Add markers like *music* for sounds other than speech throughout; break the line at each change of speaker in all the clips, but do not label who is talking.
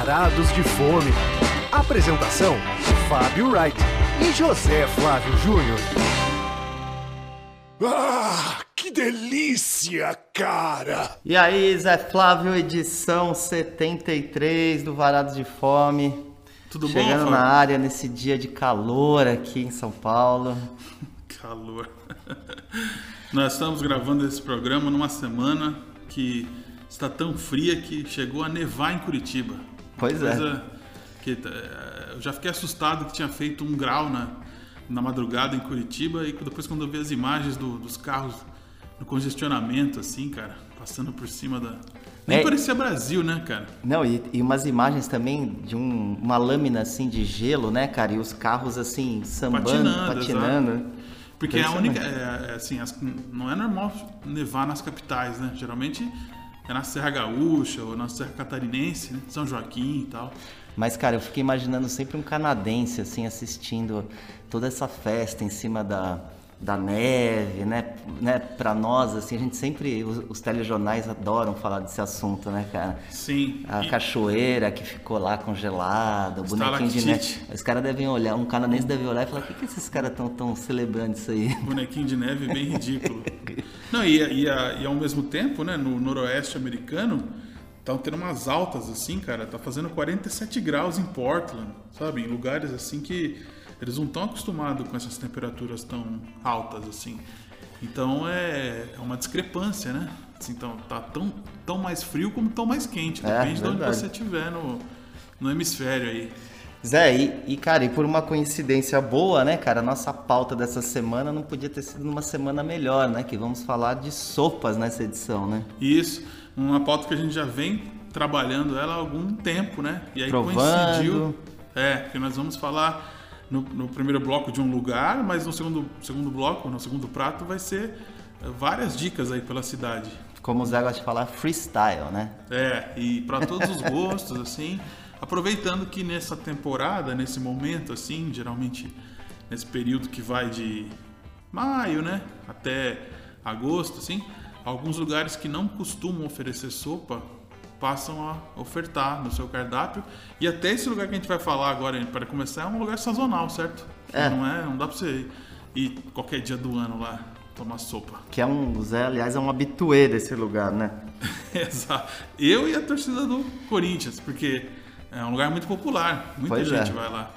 Varados de Fome. Apresentação: Fábio Wright e José Flávio Júnior.
Ah, que delícia, cara!
E aí, Zé Flávio, edição 73 do Varados de Fome.
Tudo bom,
Chegando
Fábio?
na área nesse dia de calor aqui em São Paulo.
Calor. *laughs* Nós estamos gravando esse programa numa semana que está tão fria que chegou a nevar em Curitiba.
Pois é.
Que, eh, eu já fiquei assustado que tinha feito um grau na, na madrugada em Curitiba e depois quando eu vi as imagens do- dos carros no congestionamento, assim, cara, passando por cima da. Nem
É.
parecia Brasil, né, cara?
Não, e, e umas imagens também de um- uma lâmina assim de gelo, né, cara? E os carros assim sambando,
Patinando,
patinando.
Porque é a única. É, é, assim, as- não é normal nevar nas capitais, né? Geralmente é na Serra Gaúcha ou na Serra Catarinense, né? São Joaquim e tal.
Mas, cara, eu fiquei imaginando sempre um canadense, assim, assistindo toda essa festa em cima da, da neve, né? né? Pra nós, assim, a gente sempre, os, os telejornais adoram falar desse assunto, né, cara?
Sim.
A
e-
cachoeira que ficou lá congelada, o bonequinho de neve. Os caras devem olhar, um canadense deve olhar e falar, o que, que esses caras estão tão celebrando isso aí?
bonequinho de neve bem ridículo. *laughs* Não, e, e, e ao mesmo tempo, né, no noroeste americano, estão tendo umas altas assim, cara, tá fazendo 47 graus em Portland, sabe? Em lugares assim que eles não estão acostumados com essas temperaturas tão altas assim. Então é, é uma discrepância, né? Assim, então, tá tão, tão mais frio como tão mais quente,
É,
depende de onde você estiver no, no hemisfério aí.
Zé, e, e, cara, e por uma coincidência boa, né, cara, a nossa pauta dessa semana não podia ter sido numa semana melhor, né? Que vamos falar de sopas nessa edição, né?
Isso, uma pauta que a gente já vem trabalhando ela há algum tempo, né? E aí
Provando.
coincidiu. É, que nós vamos falar no, no primeiro bloco de um lugar, mas no segundo, segundo bloco, no segundo prato, vai ser eh, várias dicas aí pela cidade.
Como o Zé gosta de falar, freestyle, né?
É, e para todos os gostos, assim. Aproveitando que nessa temporada, nesse momento, assim, geralmente nesse período que vai de maio, né, até agosto, assim, alguns lugares que não costumam oferecer sopa passam a ofertar no seu cardápio. E até esse lugar que a gente vai falar agora, para começar, é um lugar sazonal, certo?
É.
Não é, não dá para você ir qualquer dia do ano lá tomar sopa.
Que é um, o Zé, aliás, é um habituê desse lugar, né? *laughs*
Exato. Eu e a torcida do Corinthians, porque é um lugar muito popular. Muita
Pois
gente
é.
vai lá.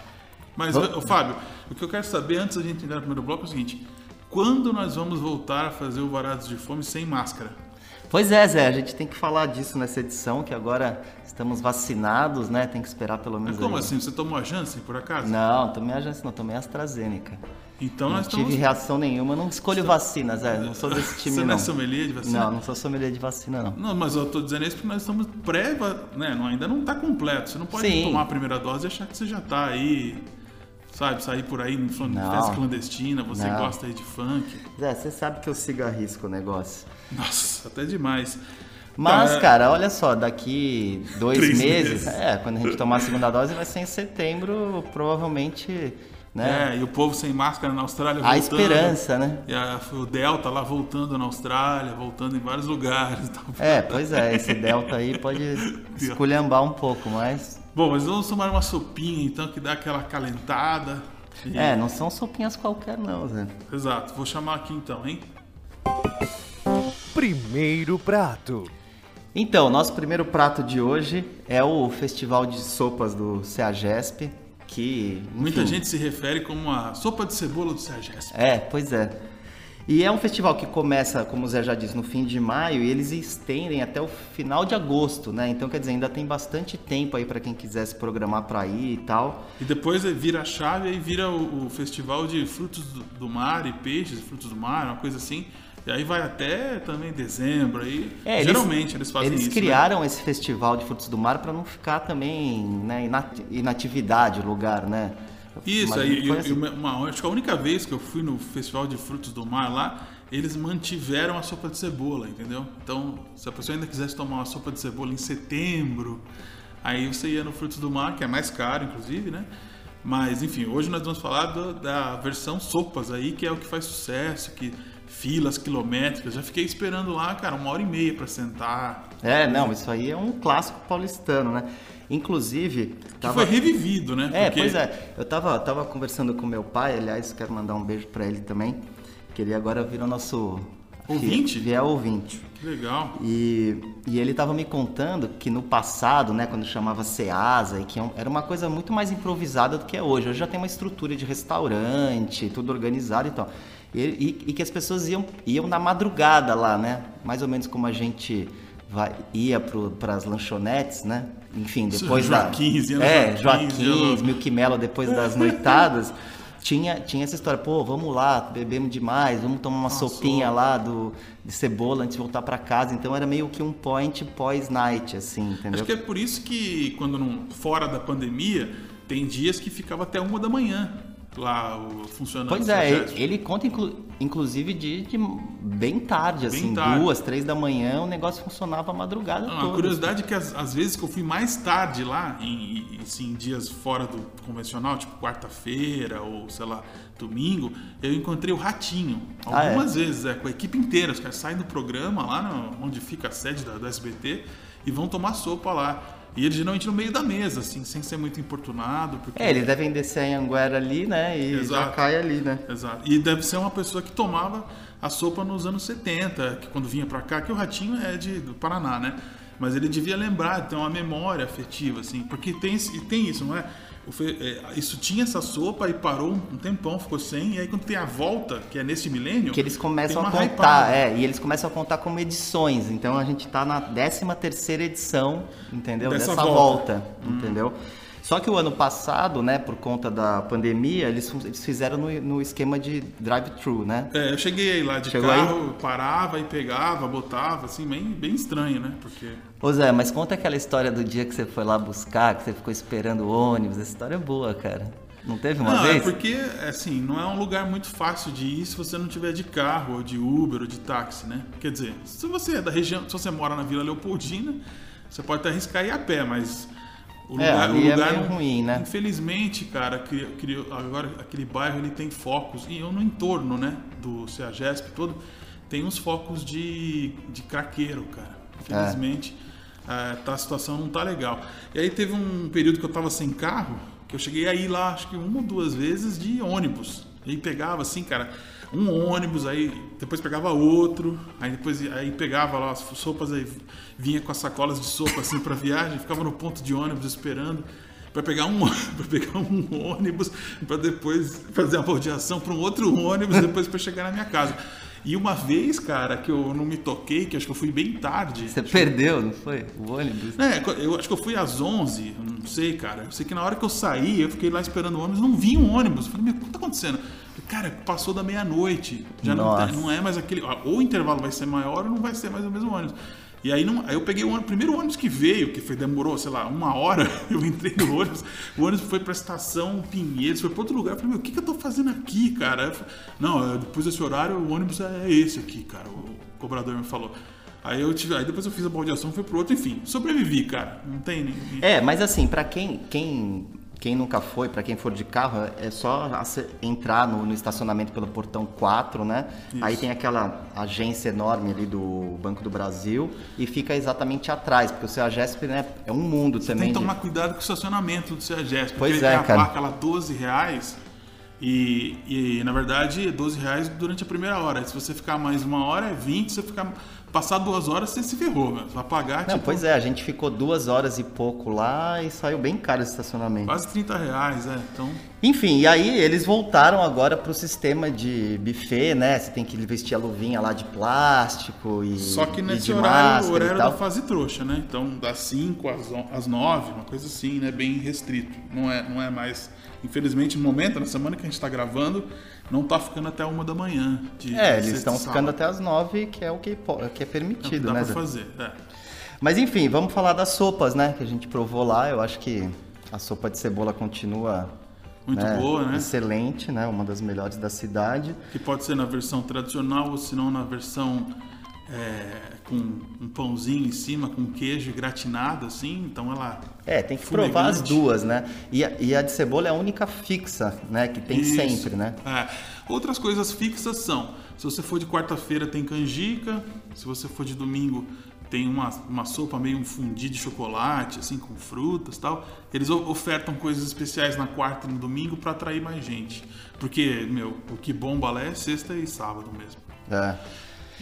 Mas, ô, Fábio, o que eu quero saber antes da gente entrar no primeiro bloco é o seguinte: quando nós vamos voltar a fazer o Varados de Fome sem máscara?
Pois é, Zé, a gente tem que falar disso nessa edição, que agora estamos vacinados, né? Tem que esperar pelo
Mas
menos.
como
aí-
assim? Você tomou a Janssen, por acaso?
Não, tomei a Janssen, não, tomei a AstraZeneca.
Então
não
nós
tive
estamos.
reação nenhuma, não escolho vacina, Zé. Não sou desse *laughs* time,
Você não
não.
é sommelier de vacina?
Não, não sou sommelier de vacina, não.
Não, mas eu tô dizendo isso porque nós estamos pré, né? ainda não tá completo. Você não pode
Sim.
tomar a primeira dose e achar que você já tá aí, sabe, sair por aí em festa clandestina, você
Não.
gosta aí de funk.
Zé, você sabe que eu sigo a risco o negócio.
Nossa, até demais.
Mas,
Tá, é-
cara, olha só, daqui dois meses,
meses.
é, quando a gente tomar a segunda dose, vai ser em setembro, provavelmente, né?
É, e o povo sem máscara na Austrália
a
voltando.
esperança, né?
E a, o Delta lá voltando na Austrália, voltando em vários lugares. *laughs* Então,
É, pois é, esse delta aí pode *laughs* esculhambar um pouco, mas.
Bom, mas vamos tomar uma sopinha então que dá aquela calentada. E-
É, não são sopinhas qualquer, não, Zé.
Exato, vou chamar aqui então, hein?
Primeiro prato.
Então, nosso primeiro prato de hoje é o Festival de Sopas do CEAGESP, que. enfim,
Muita gente se refere como a sopa de cebola do Sergesp.
É, pois é. E é um festival que começa, como o Zé já disse, no fim de maio e eles estendem até o final de agosto, né? Então, quer dizer, ainda tem bastante tempo aí para quem quiser se programar para ir e tal.
E depois vira a chave e vira o, o festival de frutos do, do mar e peixes, frutos do mar, uma coisa assim. E aí vai até também dezembro aí.
É, eles-
Geralmente eles fazem
Eles
isso. né?
criaram esse festival de frutos do mar para não ficar também né, inat- inatividade o lugar, né?
Isso, aí, eu-
assim.
eu- uma- acho que a única vez que eu fui no Festival de Frutos do Mar lá, eles mantiveram a sopa de cebola, entendeu? Então, se a pessoa ainda quisesse tomar uma sopa de cebola em setembro, aí você ia no Frutos do Mar, que é mais caro, inclusive, né? Mas, enfim, hoje nós vamos falar do- da versão sopas aí, que é o que faz sucesso, que filas quilométricas. Já fiquei esperando lá, cara, uma hora e meia para sentar.
É, não, isso aí é um clássico paulistano, né? Inclusive.
Que
tava-
foi revivido, né?
É,
Porque-
pois é. Eu tava, tava conversando com meu pai, aliás, quero mandar um beijo pra ele também. Que ele agora virou nosso.
Ouvinte?
Fiel ouvinte.
Que legal.
E, e ele estava me contando que no passado, né, quando chamava Ceasa, e que é era uma coisa muito mais improvisada do que é hoje. Hoje já tem uma estrutura de restaurante, tudo organizado e tal. E, e- e que as pessoas iam, iam na madrugada lá, né? Mais ou menos como a gente vai, ia para as lanchonetes, né? Enfim, depois
Joaquins,
da... É,
Joaquins, no-
Milk Mello, depois das noitadas. *laughs* Tinha, tinha essa história, pô, vamos lá, bebemos demais, vamos tomar uma sopinha lá do, de cebola antes de voltar para casa. Então era meio que um point pós-night, assim, entendeu?
Acho que é por isso que quando não, fora da pandemia, tem dias que ficava até uma da manhã lá o funcionando.
Pois é, ele, conta inclu- inclusive de, de bem tarde,
Bem
assim,
tarde.
duas, três da manhã, o negócio funcionava a madrugada
Não,
toda.
a curiosidade é que às, às vezes que eu fui mais tarde lá, em, assim, dias fora do convencional, tipo quarta-feira ou sei lá, domingo, eu encontrei o Ratinho.
Ah, é?
Algumas vezes, é, com a equipe inteira. Os caras saem do programa lá no- onde fica a sede da, da SBT e vão tomar sopa lá. E ele geralmente no meio da mesa, assim, sem ser muito importunado. Porque...
É, eles devem descer em Anguera ali, né, e já
Exato.
cai ali, né?
Exato. E deve ser uma pessoa que tomava a sopa nos anos 70, que quando vinha pra cá, que o Ratinho é de, do Paraná, né? Mas ele devia lembrar, ter uma memória afetiva, assim, porque tem, tem isso, não é? É, Isso tinha essa sopa e parou um tempão, ficou sem, e aí quando tem a volta, que é nesse milênio.
Que eles começam a contar,
hypada.
é, e eles começam a contar como edições. Então a gente tá na 13 terceira edição, entendeu?
Dessa
Dessa,
volta.
volta, entendeu? Só que o ano passado, né, por conta da pandemia, eles, eles fizeram no, no esquema de drive-thru, né?
É, eu cheguei aí lá de
Chegou
carro, parava e pegava, botava, assim, bem, bem estranho, né? Porque.
Ô Zé, mas conta aquela história do dia que você foi lá buscar, que você ficou esperando o ônibus. Essa história é boa, cara. Não teve uma
não,
vez?
é porque, assim, não é um lugar muito fácil de ir se você não tiver de carro, ou de Uber, ou de táxi, né? Quer dizer, se você é da região, se você mora na Vila Leopoldina, você pode até arriscar ir a pé, mas o
É,
lugar, o
é
lugar
meio
não-
ruim, né?
Infelizmente, cara, cri- criou- agora aquele bairro ele tem focos, e eu no entorno, né, do CEAGESP todo, tem uns focos de, de craqueiro, cara. Infelizmente, eh, tá, a situação não tá legal. E aí teve um período que eu tava sem carro, que eu cheguei a ir lá, acho que uma ou duas vezes de ônibus. E aí pegava assim, cara, um ônibus, aí depois pegava outro, aí depois aí pegava lá as sopas, aí vinha com as sacolas de sopa assim pra viagem, ficava no ponto de ônibus esperando para pegar um *laughs* para pegar um ônibus para depois fazer a baldeação para um outro ônibus depois para chegar na minha casa. E uma vez, cara, que eu não me toquei, que acho que eu fui bem tarde.
Você perdeu, não foi? O ônibus?
É, eu acho que eu fui às 11, eu não sei, cara. Eu sei que na hora que eu saí, eu fiquei lá esperando o ônibus, não vi um ônibus. Eu falei, meu, o que tá acontecendo? Cara, passou da meia-noite. Já não, tem- não é mais aquele. Ou o intervalo vai ser maior ou não vai ser mais o mesmo ônibus. E aí, não, aí eu peguei o ônibus- primeiro ônibus que veio, que foi, demorou, sei lá, uma hora, *laughs* eu entrei no ônibus, o ônibus foi pra estação Pinheiros, foi pra outro lugar. Eu falei, meu, o que, que eu tô fazendo aqui, cara? Falei, não, depois desse horário, o ônibus é esse aqui, cara, o cobrador me falou. Aí eu tive, aí depois eu fiz a baldeação, fui pro outro, enfim, sobrevivi, cara. Não tem nem.
É, mas assim, pra quem, quem, quem nunca foi, pra quem for de carro, é só entrar no, no estacionamento pelo portão 4, né? Aí tem aquela agência enorme ali do Banco do Brasil e fica exatamente atrás, porque o seu AGESP né, é um mundo
Tem
também.
que
de-
tomar cuidado com o estacionamento do CEAGESP.
Pois
porque
é,
tem a
cara.
placa lá 12 reais e, e, na verdade, é 12 reais durante a primeira hora. Se você ficar mais uma hora, é 20. Se você ficar passar duas horas, você se ferrou. Você vai pagar,
Não,
tipo,
pois é, a gente ficou duas horas e pouco lá e saiu bem caro esse estacionamento.
quase 30 reais, é. Então,
Enfim, e aí eles voltaram agora pro sistema de buffet, né? Você tem que vestir a luvinha lá de plástico e.
só que nesse
de
horário, o horário da fase trouxa, né? Então, das 5 às, on- às 9, uma coisa assim, né? Bem restrito. Não é, não é mais... Infelizmente, no momento, na semana que a gente tá gravando, não tá ficando até uma da manhã. De,
É, eles estão ficando até as nove, que é o que, que é
É o que
permitido,
dá
né?
pra fazer, é.
Mas enfim, vamos falar das sopas, né? Que a gente provou lá. Eu acho que a sopa de cebola continua
Muito boa, né?
Excelente, né? Uma das melhores da cidade.
Que pode ser na versão tradicional ou se não na versão é, com um pãozinho em cima, com queijo gratinado, assim. Então ela.
É, tem que
Fumegante.
provar as duas, né? E a, e a de cebola é a única fixa, né? Que tem
Isso.
sempre, né?
É. Outras coisas fixas são: se você for de quarta-feira, tem canjica. Se você for de domingo, tem uma, uma sopa meio um fundi de chocolate, assim, com frutas tal. Eles ofertam coisas especiais na quarta e no domingo para atrair mais gente. Porque, meu, o que bomba lá é sexta e sábado mesmo.
É.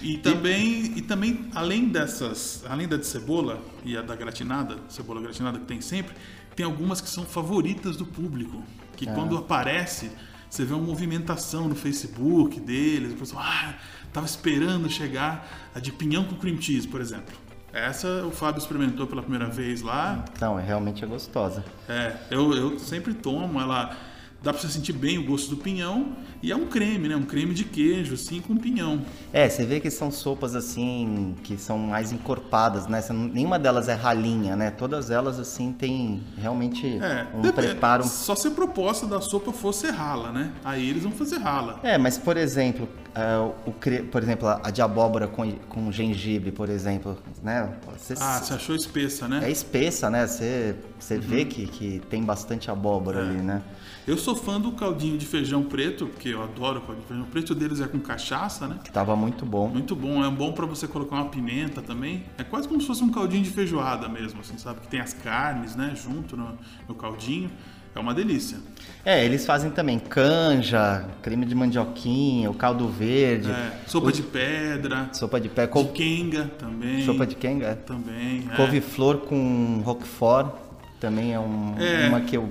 E também, e também além dessas, além da de cebola e a da gratinada, cebola gratinada que tem sempre, tem algumas que são favoritas do público, que quando aparece, você vê uma movimentação no Facebook deles, o pessoal, ah, tava esperando chegar a de pinhão com cream cheese, por exemplo. Essa o Fábio experimentou pela primeira vez lá.
Não, é realmente é gostosa.
É, eu, eu sempre tomo, ela dá pra você sentir bem o gosto do pinhão e é um creme, né? Um creme de queijo assim com pinhão.
É, você vê que são sopas assim que são mais encorpadas, né? Não- nenhuma delas é ralinha, né? Todas elas assim têm realmente
É,
um
dep-
preparo.
Só se a proposta da sopa fosse rala, né? Aí eles vão fazer rala.
É, mas por exemplo, é, o cre- por exemplo, a de abóbora com, com gengibre, por exemplo, né? Você
Ah, você achou espessa, né?
é espessa, né? Você, você vê que, que tem bastante abóbora
Uhum. É.
ali, né?
Eu sou fã do caldinho de feijão preto, porque eu adoro o caldinho de feijão preto. O deles é com cachaça, né?
Que tava muito bom.
Muito bom. É bom pra você colocar uma pimenta também. É quase como se fosse um caldinho de feijoada mesmo, assim, sabe? Que tem as carnes, né? Junto no, no caldinho. É uma delícia.
É, eles fazem também canja, creme de mandioquinha, o caldo verde,
É, sopa de pedra,
sopa de pé,
de
couve,
quenga também.
sopa de quenga, é.
Também. é.
couve-flor com roquefort, também é, um-
É.
uma que eu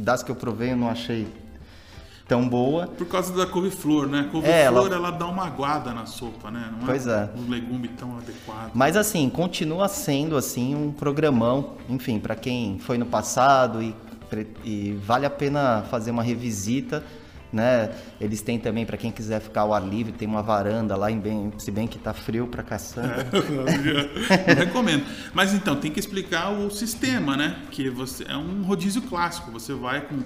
das que eu provei eu não achei tão boa.
Por causa da couve-flor, né? A
É,
couve-flor,
ela-
ela... dá uma aguada na sopa, né? Não
Pois é.
um legume tão adequado.
Mas assim, continua sendo assim um programão, enfim, para quem foi no passado e, e vale a pena fazer uma revisita, né? Eles têm também para quem quiser ficar ao ar livre, tem uma varanda lá em bem, se bem que tá frio pra caçamba. *laughs*
Não recomendo. Mas então, tem que explicar o sistema, né? Que você é um rodízio clássico. Você vai com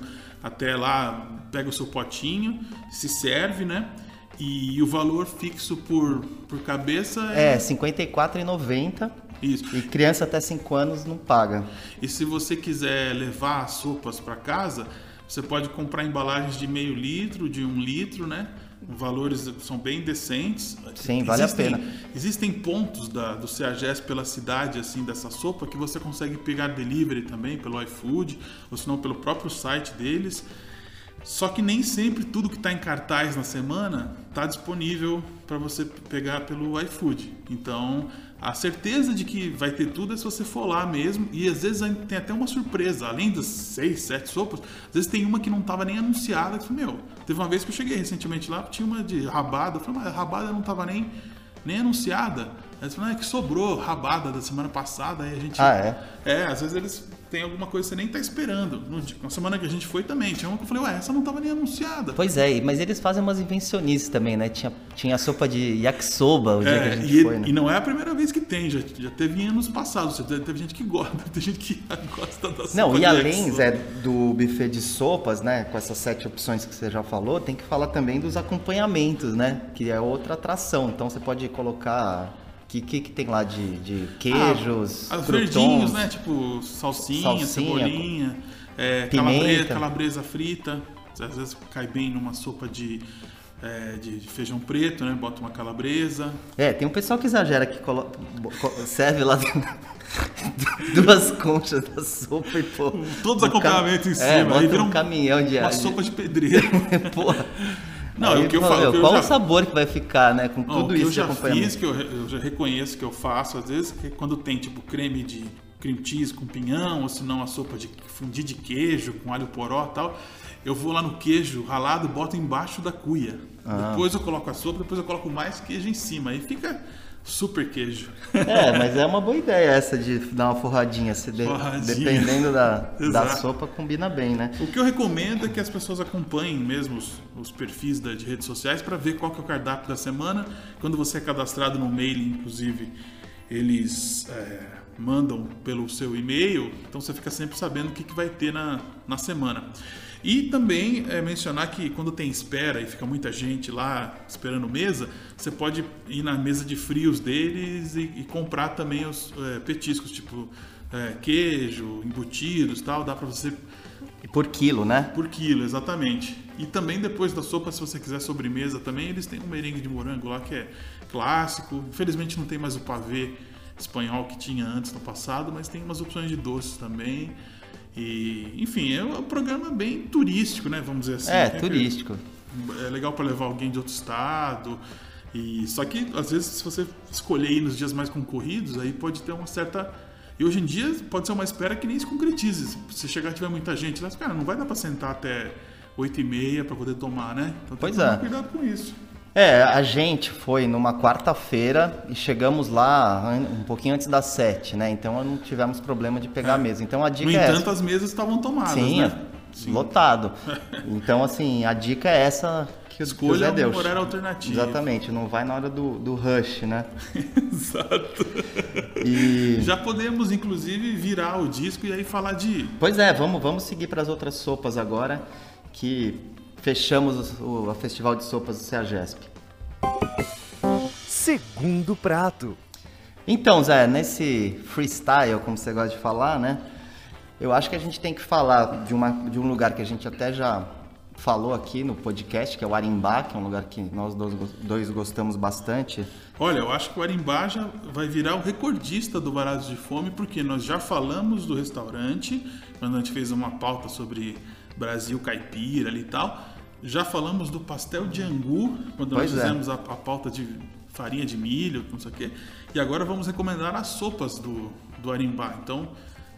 até lá, pega o seu potinho, se serve, né? E o valor fixo por, por cabeça
É,
é,
R$ 54,90
isso.
e criança até 5 anos não paga.
E se você quiser levar as sopas para casa, você pode comprar embalagens de meio litro, de um litro, né? Valores são bem decentes.
Sim, vale a pena.
Existem pontos da, do CEAGES pela cidade, assim, dessa sopa, que você consegue pegar delivery também pelo iFood, ou se não pelo próprio site deles. Só que nem sempre tudo que está em cartaz na semana está disponível para você pegar pelo iFood. Então, a certeza de que vai ter tudo é se você for lá mesmo. E às vezes tem até uma surpresa. Além das seis, sete sopas, às vezes tem uma que não estava nem anunciada. Que, meu, teve uma vez que eu cheguei recentemente lá, tinha uma de rabada. Eu falei, mas a rabada não estava nem, nem anunciada. Aí eles falaram, ah, é que sobrou rabada da semana passada. Aí a gente.
Ah, é?
É, às vezes eles têm alguma coisa que você nem tá esperando. Na semana que a gente foi também, tinha uma que eu falei, ué, essa não tava nem anunciada.
Pois é, mas eles fazem umas invencionices também, né? Tinha, tinha a sopa de yakisoba o dia que a
É,
gente
e,
foi, né?
e não é a primeira vez que tem, já, já teve em anos passados. Já Teve gente que gosta, *laughs* tem gente que gosta da sopa
Não, e além. Zé, do buffet de sopas, né, com essas sete opções que você já falou, tem que falar também dos acompanhamentos, né, que é outra atração. Então você pode colocar que que, que tem lá de, de queijos,
Ah, os
croutons,
verdinhos, né? Tipo salsinha,
Salsinha,
cebolinha, é, calabresa, calabresa frita. Às vezes cai bem numa sopa de, é, de feijão preto, né? Bota uma calabresa.
É, tem um pessoal que exagera que colo... serve lá *laughs* duas conchas da sopa e pô.
Todos os
um
acompanhamentos em
É,
cima.
bota
aí vira
um caminhão de
Uma
de-
sopa de pedreiro. *laughs*
Porra.
Não,
Aí,
o que eu falo.
meu,
eu
qual
já-
o sabor que vai ficar, né, com tudo
o que
isso
eu já fiz, que eu, eu já reconheço que eu faço, às vezes, que quando tem tipo creme de cream cheese com pinhão, ou se não a sopa de fundir de queijo com alho poró e tal, eu vou lá no queijo ralado e boto embaixo da cuia.
Ah.
Depois eu coloco a sopa, depois eu coloco mais queijo em cima. Aí fica super queijo.
É, mas é uma boa ideia essa de dar uma forradinha. Se de-
Forradinha.
Dependendo da, *laughs* da sopa, combina bem, né?
O que eu recomendo é que as pessoas acompanhem mesmo os, os perfis da- de redes sociais para ver qual que é o cardápio da semana. Quando você é cadastrado no mailing, inclusive, eles é, mandam pelo seu e-mail, então você fica sempre sabendo o que, que vai ter na, na semana. E também é, mencionar que quando tem espera e fica muita gente lá esperando mesa, você pode ir na mesa de frios deles e, e comprar também os é, petiscos, tipo é, queijo, embutidos tal. Dá para você
E por quilo, né?
por quilo, exatamente. E também depois da sopa, se você quiser sobremesa também, eles têm um merengue de morango lá que é clássico. Infelizmente não tem mais o pavê espanhol que tinha antes no passado, mas tem umas opções de doces também. E, enfim, é um programa bem turístico, né? Vamos dizer assim.
É,
né?
turístico.
É legal para levar alguém de outro estado. E só que às vezes se você escolher ir nos dias mais concorridos, aí pode ter uma certa e hoje em dia pode ser uma espera que nem se concretize. Se chegar e tiver muita gente lá, cara, não vai dar para sentar até 8 e meia para poder tomar, né? Então
pois
tem que tomar
é.
cuidado com isso.
É, a gente foi numa quarta-feira e chegamos lá um pouquinho antes das sete, né? Então não tivemos problema de pegar a mesa. Então a dica
No
é
entanto,
essa.
as mesas estavam tomadas,
Sim,
né?
é lotado. *laughs* Então, assim, a dica é essa que o
Escolha
Deus é
um horário alternativo.
Exatamente, não vai na hora do, do rush, né? *laughs*
Exato.
E.
Já podemos, inclusive, virar o disco e aí falar de.
Pois é, vamos, vamos seguir para as outras sopas agora, que fechamos o, o Festival de Sopas do CEAGESP.
Segundo prato.
Então, Zé, nesse freestyle, como você gosta de falar, né? Eu acho que a gente tem que falar de, uma, de um lugar que a gente até já falou aqui no podcast, que é o Arimbá, que é um lugar que nós dois, dois gostamos bastante.
Olha, eu acho que o Arimbá já vai virar o recordista do Varados de Fome, porque nós já falamos do restaurante, quando a gente fez uma pauta sobre Brasil caipira ali e tal. Já falamos do pastel de angu, quando
Pois
nós
é.
fizemos a, a pauta de farinha de milho, não sei o quê. E agora vamos recomendar as sopas do, do Arimbá. Então,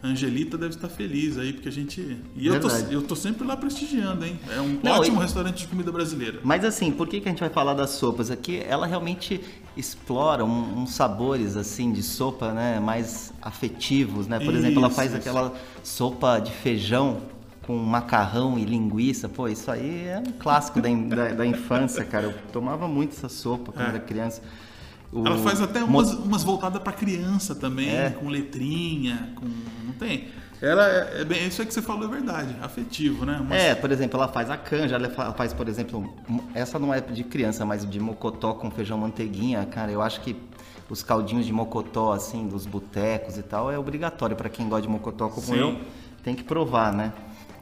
a Angelita deve estar feliz aí, porque a gente. E eu tô, eu tô sempre lá prestigiando, hein? É um
Não,
ótimo
e-
restaurante de comida brasileira.
Mas assim, por que, que a gente vai falar das sopas aqui? Ela realmente explora um- uns sabores assim de sopa, né, mais afetivos, né? Por exemplo, ela
Isso,
faz
isso.
aquela sopa de feijão com macarrão e linguiça. Pô, isso aí é um clássico da, da, da infância, cara. Eu tomava muito essa sopa quando
É.
era criança. O-
Ela faz até umas, umas voltadas para criança também,
É.
com letrinha, com. Não tem. Ela é, é bem. Isso aí que você falou é verdade, afetivo, né? Umas-
É, por exemplo, ela faz a canja, ela fa- faz, por exemplo, essa não é de criança, mas de mocotó com feijão manteiguinha, cara, eu acho que os caldinhos de mocotó, assim, dos botecos e tal, é obrigatório para quem gosta de mocotó como
Sim.
eu, tem que provar, né?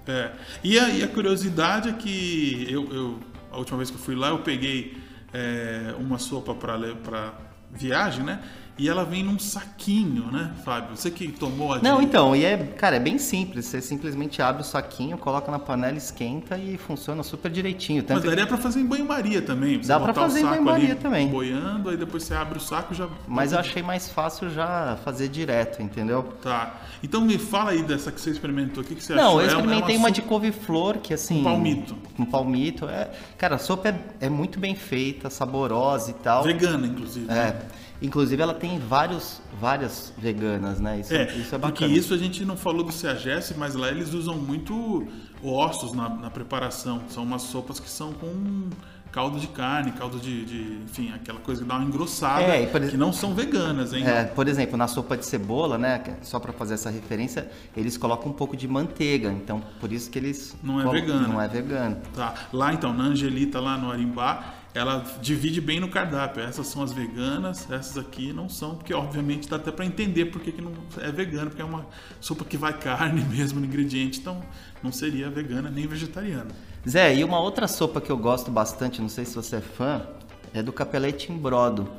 É. E, a, e a curiosidade é que eu, eu- a última vez que eu fui lá, eu peguei é, uma sopa para viagem, né? E ela vem num saquinho, né, Fábio? Você que tomou a de-
Não, então, e é, cara, é bem simples, você simplesmente abre o saquinho, coloca na panela, esquenta e funciona super direitinho.
Mas
Tanto que-
daria pra fazer em banho-maria também. Você
Dá
o
fazer em banho-maria também.
Boiando, aí depois você abre o saco e já.
Mas eu achei mais fácil já fazer direto, entendeu?
Tá. Então me fala aí dessa que você experimentou. O que, que você
Não,
achou?
eu
É
experimentei uma,
sopa-
de couve-flor, que assim...
Um palmito.
Um palmito, é... Cara, a sopa é, é muito bem feita, saborosa e tal.
Vegana, inclusive. né?
É. Inclusive ela tem vários, várias veganas, né? Isso
É,
isso é
porque
bacana.
isso a gente não falou do CEAGES, mas lá eles usam muito ossos na, na preparação. São umas sopas que são com caldo de carne, caldo de, de- enfim, aquela coisa que dá uma engrossada,
É, por
que não são veganas, hein?
É, por exemplo, na sopa de cebola, né? que- Só para fazer essa referência, eles colocam um pouco de manteiga. Então, por isso que eles.
Não é vegano.
Não é vegano.
Tá. Lá então, na Angelita, lá no Arimbá, ela divide bem no cardápio. Essas são as veganas, essas aqui não são, porque obviamente dá até para entender por que, não é vegano, porque é uma sopa que vai carne *laughs* mesmo no ingrediente, então não seria vegana nem vegetariana.
Zé, e uma outra sopa que eu gosto bastante, não sei se você é fã, é do capelete em brodo.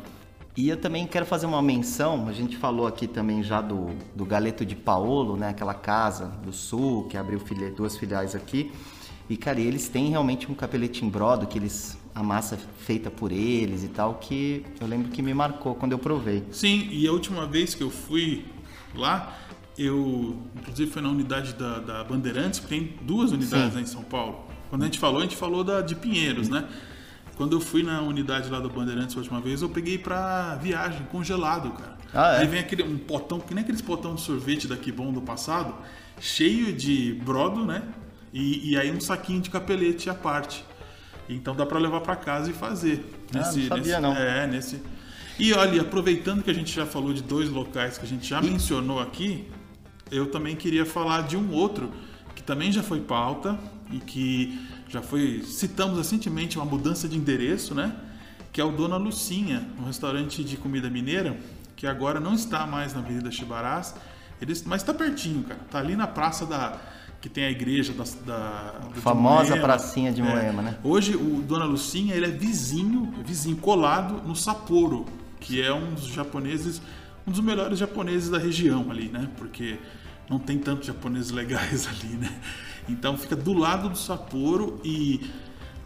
E eu também quero fazer uma menção, a gente falou aqui também já do, do Galeto de Paolo, né? Aquela casa do sul que abriu duas filiais aqui. E, cara, eles têm realmente um capelete em brodo, que eles a massa feita por eles e tal, que eu lembro que me marcou quando eu provei.
Sim, e a última vez que eu fui lá, eu inclusive foi na unidade da, da Bandeirantes, porque tem duas unidades
Sim.
lá em São Paulo. Quando a gente falou, a gente falou da de Pinheiros, né? Quando eu fui na unidade lá do Bandeirantes a última vez, eu peguei pra viagem, congelado, cara.
Ah, é?
Aí vem aquele um potão, que nem aqueles potão de sorvete daqui bom do passado, cheio de brodo, né? E, e aí um saquinho de capelete à parte. Então dá pra levar pra casa e fazer.
Ah, não sabia,
nesse,
não.
É, nesse. E olha, aproveitando que a gente já falou de dois locais que a gente já mencionou aqui, eu também queria falar de um outro que também já foi pauta e que já foi citamos recentemente uma mudança de endereço, né? Que é o Dona Lucinha, um restaurante de comida mineira que agora não está mais na Avenida Chibarás, ele, mas está pertinho, cara. Tá ali na praça da que tem a igreja da, da
Famosa
Moema.
pracinha de
É.
Moema, né?
Hoje o Dona Lucinha ele é vizinho, vizinho colado no Sapporo, que é um dos japoneses um dos melhores japoneses da região ali, né? Porque não tem tantos japoneses legais *laughs* ali, né? Então fica do lado do Sapporo e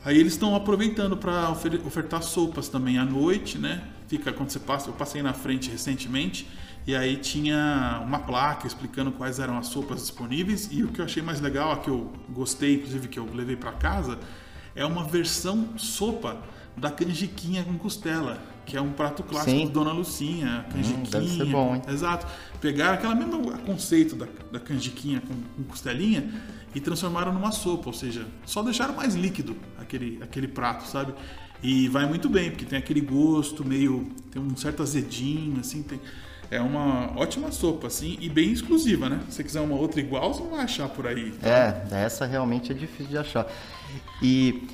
aí eles estão aproveitando para ofertar sopas também à noite, né? Fica quando você passa, eu passei na frente recentemente e aí tinha uma placa explicando quais eram as sopas disponíveis e o que eu achei mais legal, a que eu gostei, inclusive que eu levei para casa, é uma versão sopa da canjiquinha com costela, que é um prato clássico
Sim.
do Dona Lucinha, canjiquinha.
Hum, deve ser bom, hein?
Exato. Pegaram aquela mesmo conceito da, da canjiquinha com, com costelinha e transformaram numa sopa, ou seja, só deixaram mais líquido aquele, aquele prato, sabe? E vai muito bem, porque tem aquele gosto meio. tem um certo azedinho, assim, tem. É uma ótima sopa, assim, e bem exclusiva, né? Se você quiser uma outra igual, você não vai achar por aí.
É, essa realmente é difícil de achar. E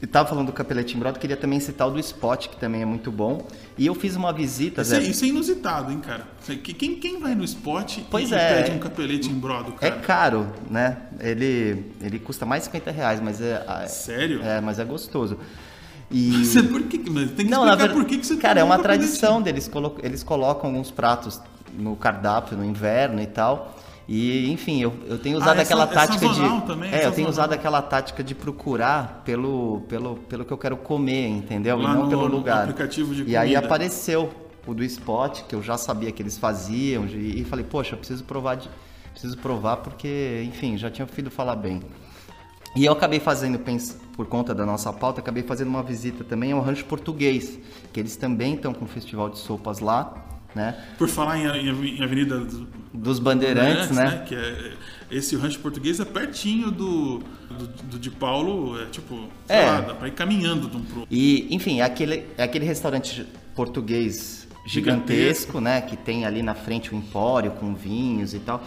eu tava falando do capelete brother, queria também citar o do Spot, que também é muito bom. E eu fiz uma visita,
Isso é,
Zé.
isso é inusitado, hein, cara? Aí, Quem, quem vai no spot
Pois
e
é.
pede um capelete em brodo,
É
cara?
caro, né? Ele, ele custa mais de 50 reais, mas é,
Sério?
é, mas é gostoso. E... *laughs*
Você, por que, mas tem que
Não,
explicar
verdade,
por que, que você
cara, é uma
um
tradição deles. colo- Eles colocam alguns pratos no cardápio no inverno e tal. E, enfim, eu, eu tenho usado
é
aquela
é
tática
sazonal
de.
também? É
é, eu tenho usado aquela tática de procurar pelo, pelo, pelo que eu quero comer, entendeu?
Lá
e não
no-
pelo lugar.
aplicativo de
e aí
comida.
apareceu o do Spot, que eu já sabia que eles faziam, e, e falei, poxa, preciso provar de. Preciso provar porque, enfim, já tinha ouvido falar bem. E eu acabei fazendo, pens- por conta da nossa pauta, acabei fazendo uma visita também ao Rancho Português, que eles também estão com um festival de sopas lá, né?
Por falar em, em- Avenida do-
Dos bandeirantes, né?
Que é, esse rancho português é pertinho do, do, do de Paulo, é tipo,
É.
lá, dá pra ir caminhando de um pro outro.
E, enfim, é aquele, é aquele restaurante português gigantesco, né? Que tem ali na frente o empório com vinhos e tal.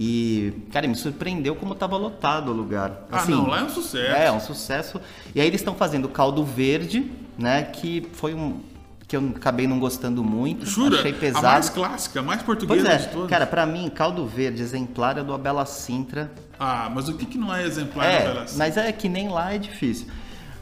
E, cara, me surpreendeu como tava lotado o lugar.
Ah, não, lá é um sucesso.
É, um sucesso. E aí eles estão fazendo caldo verde, né? Que foi um. que eu acabei não gostando muito.
Jura?
Achei
A
pesado.
mais clássica, a mais
Pois
portuguesa
é,
de todas.
cara, pra mim, caldo verde exemplar é do Abela Sintra.
Ah, mas o que, que não é exemplar
É,
Bela Cinta?
mas é que nem lá é difícil.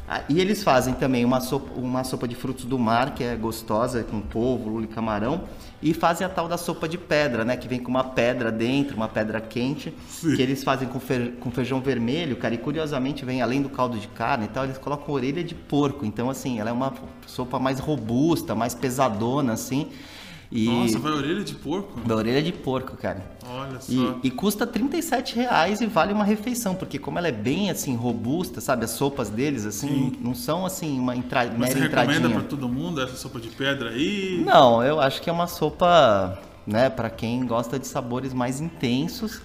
Ah, E eles fazem também uma sopa, uma sopa de frutos do mar, que é gostosa, com polvo, lula e camarão. E fazem a tal da sopa de pedra, né? Que vem com uma pedra dentro, uma pedra quente.
Sim.
Que eles fazem com, fe- com feijão vermelho, cara. E curiosamente vem, além do caldo de carne e tal, eles colocam orelha de porco. Então, assim, ela é uma sopa mais robusta, mais pesadona, assim. E...
Nossa, vai orelha de porco?
Da orelha de porco, cara.
Olha só.
E, e custa 37 reais e vale uma refeição, porque como ela é bem assim robusta, sabe? As sopas deles assim não são assim uma entra...
Mas você
mera
recomenda
entradinha.
pra todo mundo essa sopa de pedra aí?
Não, eu acho que é uma sopa, né, para quem gosta de sabores mais intensos.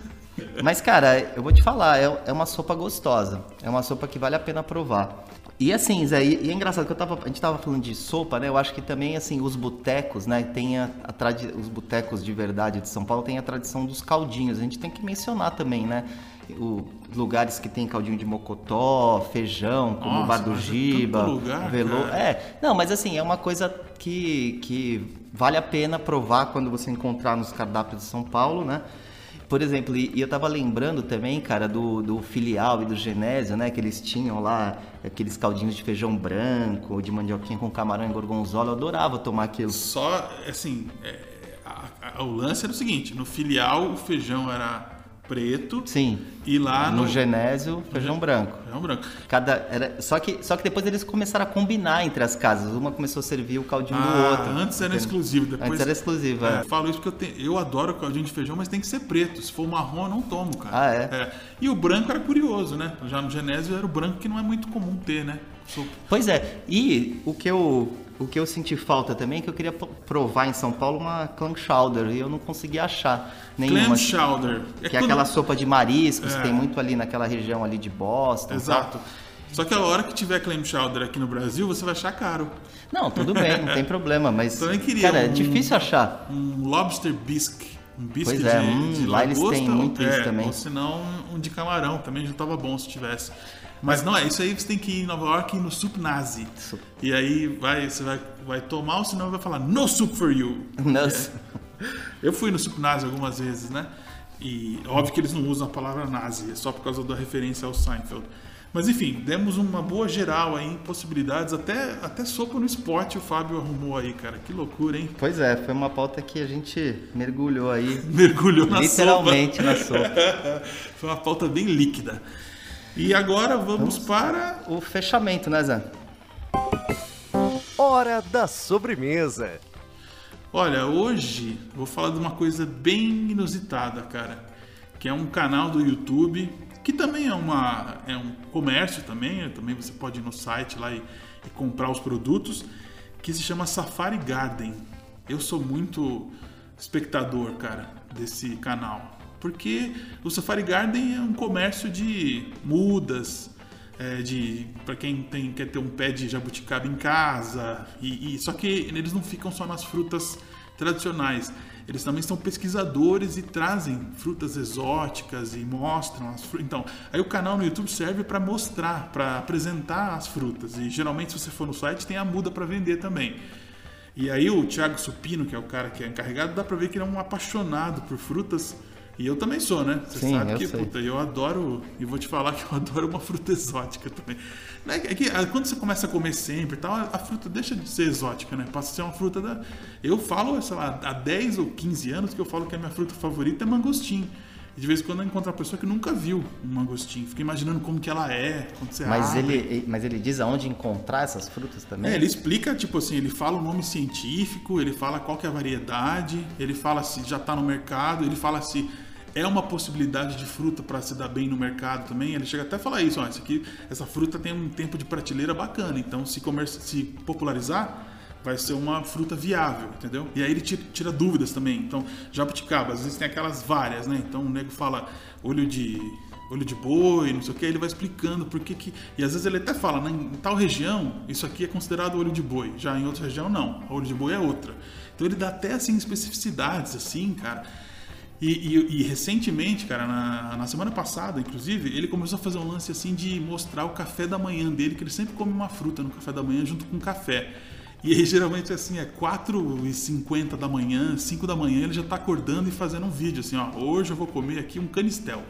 Mas cara, eu vou te falar, é, é uma sopa gostosa. É uma sopa que vale a pena provar. E assim, Zé, e, é engraçado que eu tava, a gente tava falando de sopa, né? Eu acho que também, assim, os botecos, né? Tem a, a tradi- os botecos de verdade de São Paulo tem a tradição dos caldinhos. A gente tem que mencionar também, né? O, lugares que tem caldinho de mocotó, feijão, como
Nossa,
o Bar do Giba,
lugar, cara.
É, não, mas assim, é uma coisa que, que vale a pena provar quando você encontrar nos cardápios de São Paulo, né? Por exemplo, e, eu tava lembrando também, cara, do, do filial e do Genésio, né? Que eles tinham lá aqueles caldinhos de feijão branco, de mandioquinha com camarão e gorgonzola. Eu adorava tomar aquilo.
Só, assim, é, a- a- o lance era o seguinte: no filial o feijão era preto
Sim.
e lá
no
no,
Genésio, feijão branco.
feijão branco.
Cada, era, só, que, só que depois eles começaram a combinar entre as casas. Uma começou a servir o caldinho do
Ah,
outro.
antes era exclusivo, depois.
Antes era exclusivo, é.
Eu falo isso porque eu, tenho- eu adoro caldinho de feijão, mas tem que ser preto. Se for marrom, eu não tomo, cara.
Ah, é?
E o branco era curioso, né? Já no Genésio era o branco que não é muito comum ter, né?
Pois é, e o que eu, o que eu senti falta também é que eu queria pro- provar em São Paulo uma clam chowder e eu não consegui achar nenhuma.
Clam chowder.
Que é
quando-
aquela sopa de mariscos,
É.
tem muito ali naquela região ali de Boston.
Exato.
tal.
Só que a hora que tiver clam chowder aqui no Brasil, você vai achar caro.
Não, tudo bem, não tem problema, mas
Também queria
cara, é
um-
difícil achar.
Um lobster bisque. Um bisque
Pois é,
de,
hum,
de
lá eles
lagosta,
têm
ou-
muito isso
é,
também.
Ou senão um de camarão, também já tava bom se tivesse. Mas não é, isso aí você tem que ir em Nova York e ir no Soup Nazi.
Sup.
E aí vai, você vai, vai tomar, ou senão vai falar no soup for you.
Nossa.
Eu fui no Soup Nazi algumas vezes, né? E óbvio que eles não usam a palavra nazi, é só por causa da referência ao Seinfeld. Mas enfim, demos uma boa geral aí em possibilidades, até, até sopa no esporte o Fábio arrumou aí, cara. Que loucura, hein?
Pois é, foi uma pauta que a gente mergulhou aí. *laughs*
Mergulhou na
literalmente
sopa.
na sopa. *laughs*
foi uma pauta bem líquida. E agora vamos, vamos para.
O fechamento, né, Zé?
Hora da sobremesa.
Olha, hoje vou falar de uma coisa bem inusitada, cara. Que é um canal do YouTube que também é, uma, é um comércio também, também você pode ir no site lá e, e comprar os produtos, que se chama Safari Garden. Eu sou muito espectador, cara, desse canal, porque o Safari Garden é um comércio de mudas, é, de para quem tem, quer ter um pé de jabuticaba em casa, e, e só que eles não ficam só nas frutas tradicionais eles também são pesquisadores e trazem frutas exóticas e mostram as frutas. Então, aí o canal no YouTube serve para mostrar, para apresentar as frutas. E geralmente, se você for no site, tem a muda para vender também. E aí o Thiago Supino, que é o cara que é encarregado, dá para ver que ele é um apaixonado por frutas. E eu também sou, né? Você
Sim,
sabe
eu
que,
sei.
puta, eu adoro, e vou te falar que eu *laughs* adoro uma fruta exótica também. É que ah, quando você começa a comer sempre e tal, a fruta deixa de ser exótica, né? Passa a ser uma fruta da. Eu falo, sei lá, há 10 ou 15 anos que eu falo que a minha fruta favorita é mangostim. E de vez em quando eu encontro uma pessoa que nunca viu um mangostim. Fica imaginando como que ela é, quando você
mas
abre.
ele Mas ele diz aonde encontrar essas frutas também?
É, ele explica, tipo assim, ele fala o nome científico, ele fala qual que é a variedade, ele fala se já está no mercado, ele fala se é uma possibilidade de fruta para se dar bem no mercado também. Ele chega até a falar isso, ó, isso aqui, essa fruta tem um tempo de prateleira bacana, então se, comerci- se popularizar, vai ser uma fruta viável, entendeu? E aí ele tira, tira dúvidas também. Então, jabuticaba, às vezes tem aquelas várias, né? Então o nego fala olho de olho de boi, não sei o que, ele vai explicando por que que... E às vezes ele até fala, né, em tal região, isso aqui é considerado olho de boi, já em outra região não, olho de boi é outra. Então ele dá até, assim, especificidades, assim, cara, e, e- e recentemente, cara, na, na semana passada, inclusive, ele começou a fazer um lance assim de mostrar o café da manhã dele, que ele sempre come uma fruta no café da manhã junto com café. E aí, geralmente, assim, é 4h50 da manhã, 5 da manhã, ele já tá acordando e fazendo um vídeo, assim, ó, hoje eu vou comer aqui um canistel.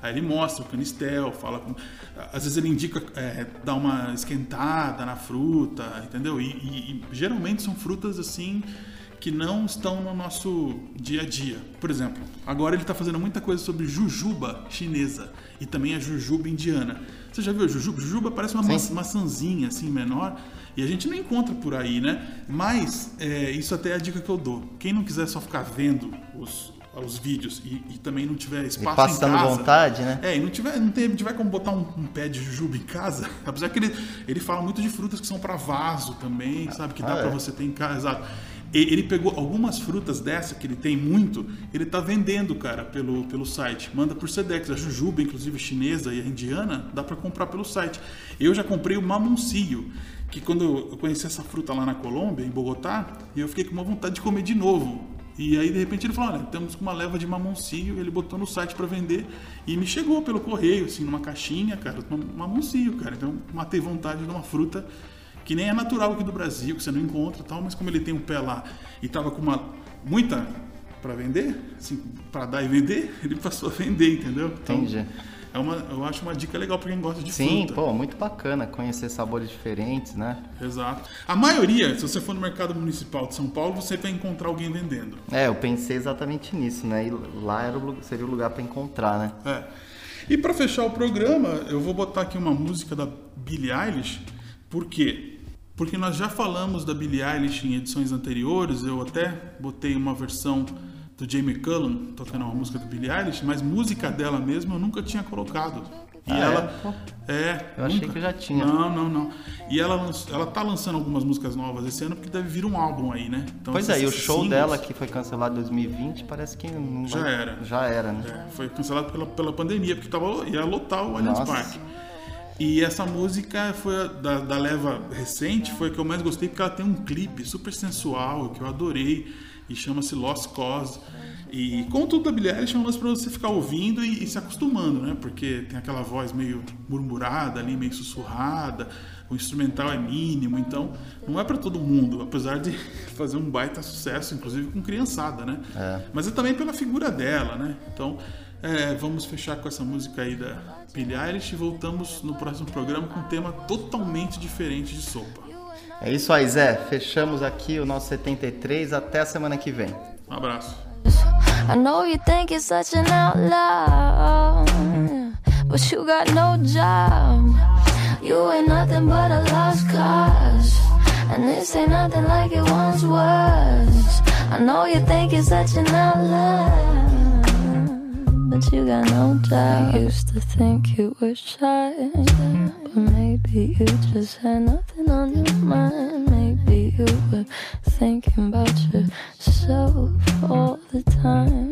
Aí ele mostra o canistel, fala com. Às vezes ele indica, é, dá uma esquentada na fruta, entendeu? E, e- e geralmente são frutas assim que não estão no nosso dia a dia. Por exemplo, agora ele está fazendo muita coisa sobre jujuba chinesa e também a jujuba indiana. Você já viu jujuba? Jujuba parece uma
Sim.
maçã- maçãzinha assim menor e a gente não encontra por aí, né? Mas é, isso até é a dica que eu dou. Quem não quiser só ficar vendo os, os vídeos e, e também não tiver
E
espaço
passando
em casa,
vontade, né?
é, e não tiver, não tem- tiver como botar um, um pé de jujuba em casa, *laughs* apesar que ele, ele fala muito de frutas que são para vaso também, sabe? Que dá
Ah,
pra
é?
você ter em casa. Exato. Ele pegou algumas frutas dessa, que ele tem muito, ele tá vendendo, cara, pelo, pelo site. Manda por Sedex. A jujuba, inclusive chinesa e a indiana, dá pra comprar pelo site. Eu já comprei o mamoncio, que quando eu conheci essa fruta lá na Colômbia, em Bogotá, eu fiquei com uma vontade de comer de novo. E aí, de repente, ele falou: Olha, temos uma leva de mamoncio. Ele botou no site para vender e me chegou pelo correio, assim, numa caixinha, cara, mamoncio, cara. Então, matei vontade de uma fruta que nem é natural aqui do Brasil, que você não encontra tal, mas como ele tem um pé lá e tava com uma muita para vender, assim, para dar e vender, *laughs* ele passou a vender, entendeu? Então,
Entendi.
É uma, eu acho uma dica legal para quem gosta de
Sim,
fruta.
pô, muito bacana conhecer sabores diferentes, né?
Exato. A maioria, se você for no mercado municipal de São Paulo, você vai encontrar alguém vendendo.
É, eu pensei exatamente nisso, né? E lá era o, seria o lugar para encontrar, né?
É. E para fechar o programa, eu vou botar aqui uma música da Billie Eilish. Por quê? Porque nós já falamos da Billie Eilish em edições anteriores. Eu até botei uma versão do Jamie Cullen tocando uma música do Billie Eilish, mas música dela mesmo eu nunca tinha colocado. E
Ah, é?
ela
Pô.
é,
Eu achei
nunca.
que já tinha.
Não, não, não. E ela ela tá lançando algumas músicas novas esse ano porque deve vir um álbum aí, né? Então,
Pois é, e o show
singles-
dela que foi cancelado em 2020 parece que não
Já
vai-
era.
Já era, né?
É, foi cancelado pela, pela pandemia, porque tava, ia lotar o Allianz. Parque. E essa música foi a da, da leva recente, foi a que eu mais gostei, porque ela tem um clipe super sensual, que eu adorei, e chama-se Lost Cause. E como tudo da Billie Eilish, é um lance pra você ficar ouvindo e, e se acostumando, né? Porque tem aquela voz meio murmurada ali, meio sussurrada, o instrumental é mínimo, então não é pra todo mundo, apesar de *laughs* fazer um baita sucesso, inclusive com criançada, né?
É.
Mas é também pela figura dela, né? Então, É, vamos fechar com essa música aí da Billie Eilish e voltamos no próximo programa com um tema totalmente diferente de sopa.
É isso aí, Zé. Fechamos aqui o nosso 73. Até a semana que vem.
Um abraço.
I know you think it's such an outlaw, but you got no job. You ain't nothing but a lost cause, and this ain't nothing like it once was. I know you think it's such an outlaw, but you got no job. I used to think you were shy, but maybe you just had nothing on your mind. Maybe you were thinking about yourself all the time.